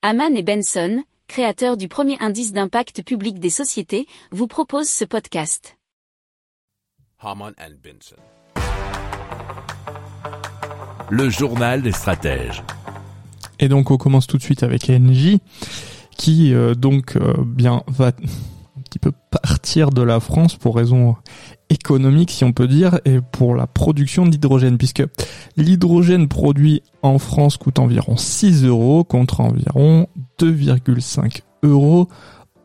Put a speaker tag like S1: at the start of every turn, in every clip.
S1: Haman et Benson, créateurs du premier indice d'impact public des sociétés, vous proposent ce podcast.
S2: Haman and Benson. Le journal des stratèges.
S3: Et donc on commence tout de suite avec NJ qui euh, donc euh, bien va petit peu partir de la France pour raison économique si on peut dire et pour la production d'hydrogène puisque l'hydrogène produit en France coûte environ 6 euros contre environ 2,5 euros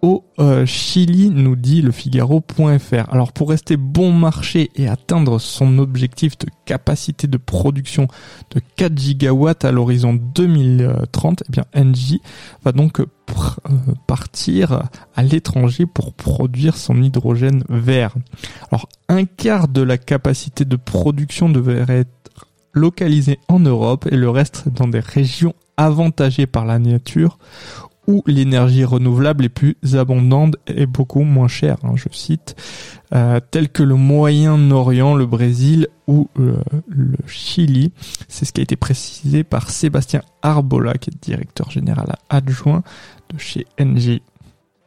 S3: au euh, Chili, nous dit le Figaro.fr. Alors pour rester bon marché et atteindre son objectif de capacité de production de 4 gigawatts à l'horizon 2030, eh bien Engie va donc partir à l'étranger pour produire son hydrogène vert. Alors un quart de la capacité de production devrait être localisée en Europe et le reste dans des régions avantagées par la nature où l'énergie renouvelable est plus abondante et beaucoup moins chère, hein, je cite, euh, tels que le Moyen-Orient, le Brésil ou euh, le Chili. C'est ce qui a été précisé par Sébastien Arbola, qui est directeur général adjoint de chez NG.